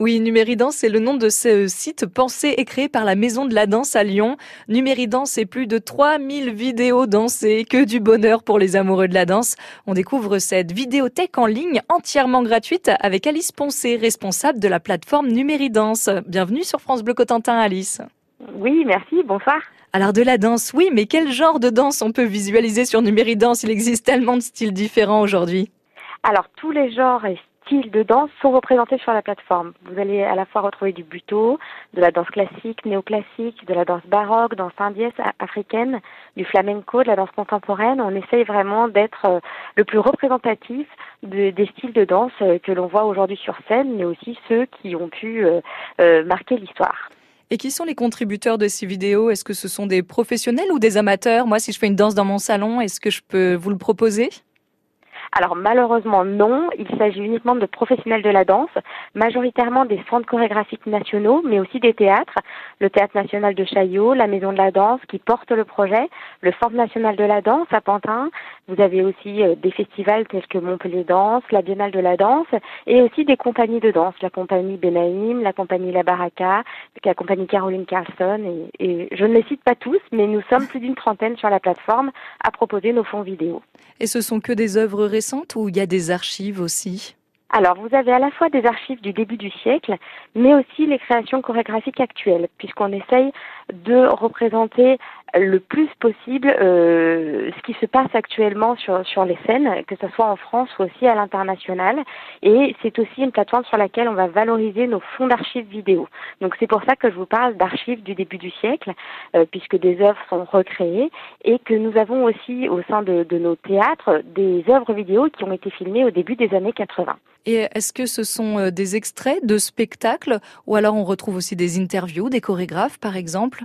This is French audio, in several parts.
Oui, Numéridance, c'est le nom de ce site pensé et créé par la Maison de la Danse à Lyon. Numéridance, c'est plus de 3000 vidéos dansées, que du bonheur pour les amoureux de la danse. On découvre cette vidéothèque en ligne entièrement gratuite avec Alice Poncé, responsable de la plateforme Numéridance. Bienvenue sur France Bleu Cotentin, Alice. Oui, merci, bonsoir. Alors de la danse, oui, mais quel genre de danse on peut visualiser sur Numéridance? Il existe tellement de styles différents aujourd'hui. Alors tous les genres et styles de danse sont représentés sur la plateforme. Vous allez à la fois retrouver du buto, de la danse classique, néoclassique, de la danse baroque, danse indienne, africaine, du flamenco, de la danse contemporaine. On essaye vraiment d'être euh, le plus représentatif des styles de danse euh, que l'on voit aujourd'hui sur scène, mais aussi ceux qui ont pu euh, marquer l'histoire. Et qui sont les contributeurs de ces vidéos? Est-ce que ce sont des professionnels ou des amateurs? Moi, si je fais une danse dans mon salon, est-ce que je peux vous le proposer? Alors malheureusement non, il s'agit uniquement de professionnels de la danse, majoritairement des centres chorégraphiques nationaux, mais aussi des théâtres, le Théâtre national de Chaillot, la Maison de la danse qui porte le projet, le Centre national de la danse à Pantin. Vous avez aussi euh, des festivals tels que Montpellier Danse, la Biennale de la danse, et aussi des compagnies de danse, la compagnie Benaïm, la compagnie La Baraka, la compagnie Caroline Carlson, et, et je ne les cite pas tous, mais nous sommes plus d'une trentaine sur la plateforme à proposer nos fonds vidéo. Et ce sont que des œuvres récentes ou il y a des archives aussi? Alors, vous avez à la fois des archives du début du siècle, mais aussi les créations chorégraphiques actuelles, puisqu'on essaye de représenter le plus possible euh, ce qui se passe actuellement sur, sur les scènes, que ce soit en France ou aussi à l'international. Et c'est aussi une plateforme sur laquelle on va valoriser nos fonds d'archives vidéo. Donc c'est pour ça que je vous parle d'archives du début du siècle, euh, puisque des œuvres sont recréées et que nous avons aussi au sein de, de nos théâtres des œuvres vidéo qui ont été filmées au début des années 80. Et est-ce que ce sont euh, des extraits de spectacles ou alors on retrouve aussi des interviews, des chorégraphes par exemple?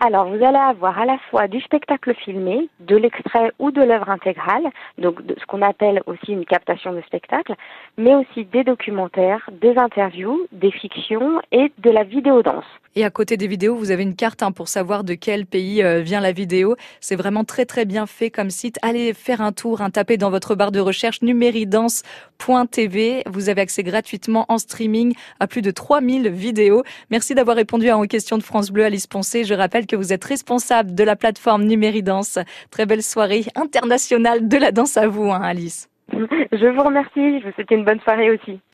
Alors, vous allez avoir à la fois du spectacle filmé, de l'extrait ou de l'œuvre intégrale, donc de ce qu'on appelle aussi une captation de spectacle, mais aussi des documentaires, des interviews, des fictions et de la vidéo danse. Et à côté des vidéos, vous avez une carte hein, pour savoir de quel pays euh, vient la vidéo. C'est vraiment très très bien fait comme site. Allez faire un tour, hein, tapez dans votre barre de recherche numéridance.tv. Vous avez accès gratuitement en streaming à plus de 3000 vidéos. Merci d'avoir répondu à une question de France Bleu, Alice Poncé. Je rappelle que vous êtes responsable de la plateforme Numéridance. Très belle soirée internationale de la danse à vous, hein, Alice. Je vous remercie. Je vous souhaite une bonne soirée aussi.